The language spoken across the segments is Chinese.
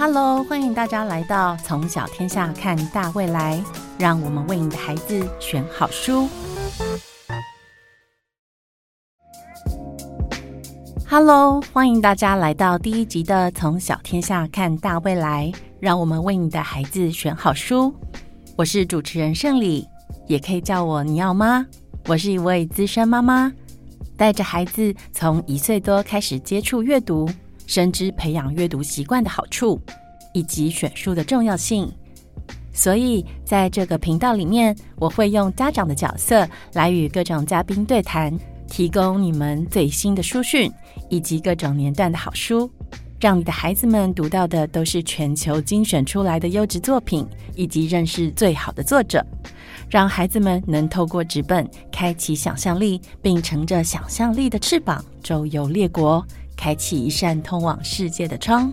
Hello，欢迎大家来到从小天下看大未来，让我们为你的孩子选好书。Hello，欢迎大家来到第一集的从小天下看大未来，让我们为你的孩子选好书。我是主持人胜利，也可以叫我尼奥妈。我是一位资深妈妈，带着孩子从一岁多开始接触阅读。深知培养阅读习惯的好处，以及选书的重要性，所以在这个频道里面，我会用家长的角色来与各种嘉宾对谈，提供你们最新的书讯以及各种年段的好书，让你的孩子们读到的都是全球精选出来的优质作品，以及认识最好的作者，让孩子们能透过纸本开启想象力，并乘着想象力的翅膀周游列国。开启一扇通往世界的窗。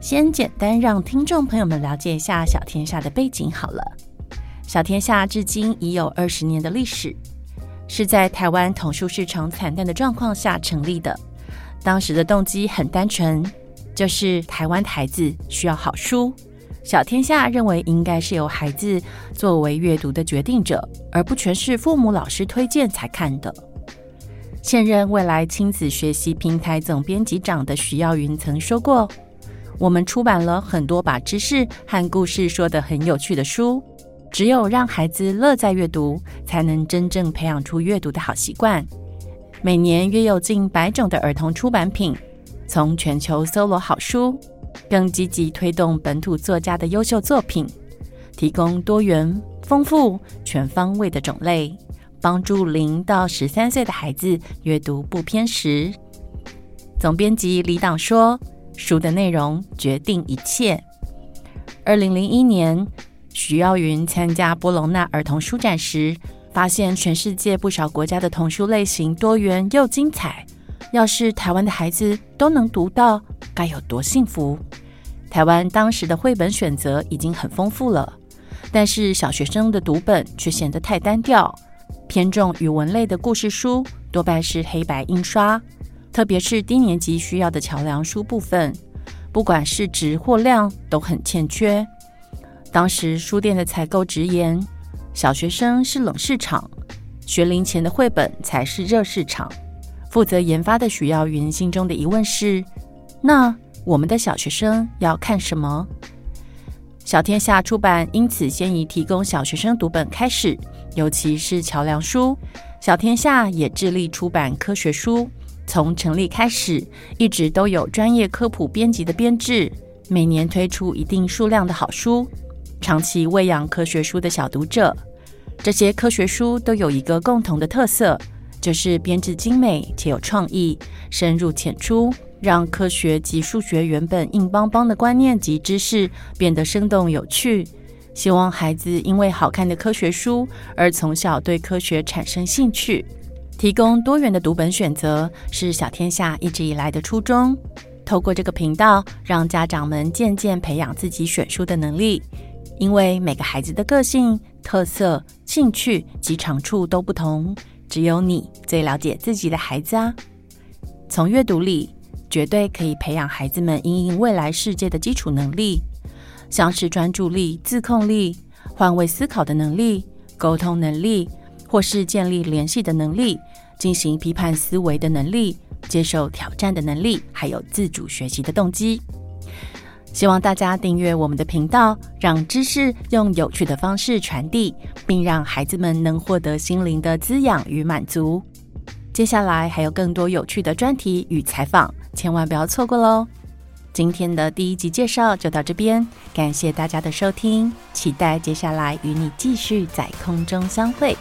先简单让听众朋友们了解一下小天下的背景好了。小天下至今已有二十年的历史，是在台湾童书市场惨淡的状况下成立的。当时的动机很单纯，就是台湾孩子需要好书。小天下认为应该是由孩子作为阅读的决定者，而不全是父母老师推荐才看的。现任未来亲子学习平台总编辑长的徐耀云曾说过：“我们出版了很多把知识和故事说得很有趣的书，只有让孩子乐在阅读，才能真正培养出阅读的好习惯。每年约有近百种的儿童出版品，从全球搜罗好书，更积极推动本土作家的优秀作品，提供多元、丰富、全方位的种类。”帮助零到十三岁的孩子阅读不偏食。总编辑李党说：“书的内容决定一切。”二零零一年，徐耀云参加波隆纳儿童书展时，发现全世界不少国家的童书类型多元又精彩。要是台湾的孩子都能读到，该有多幸福！台湾当时的绘本选择已经很丰富了，但是小学生的读本却显得太单调。偏重语文类的故事书多半是黑白印刷，特别是低年级需要的桥梁书部分，不管是质或量都很欠缺。当时书店的采购直言，小学生是冷市场，学龄前的绘本才是热市场。负责研发的许耀云心中的疑问是：那我们的小学生要看什么？小天下出版因此先以提供小学生读本开始。尤其是桥梁书，小天下也致力出版科学书。从成立开始，一直都有专业科普编辑的编制，每年推出一定数量的好书，长期喂养科学书的小读者。这些科学书都有一个共同的特色，就是编制精美且有创意，深入浅出，让科学及数学原本硬邦邦的观念及知识变得生动有趣。希望孩子因为好看的科学书而从小对科学产生兴趣，提供多元的读本选择是小天下一直以来的初衷。透过这个频道，让家长们渐渐培养自己选书的能力。因为每个孩子的个性、特色、兴趣及长处都不同，只有你最了解自己的孩子啊。从阅读里，绝对可以培养孩子们应应未来世界的基础能力。像是专注力、自控力、换位思考的能力、沟通能力，或是建立联系的能力、进行批判思维的能力、接受挑战的能力，还有自主学习的动机。希望大家订阅我们的频道，让知识用有趣的方式传递，并让孩子们能获得心灵的滋养与满足。接下来还有更多有趣的专题与采访，千万不要错过喽！今天的第一集介绍就到这边，感谢大家的收听，期待接下来与你继续在空中相会。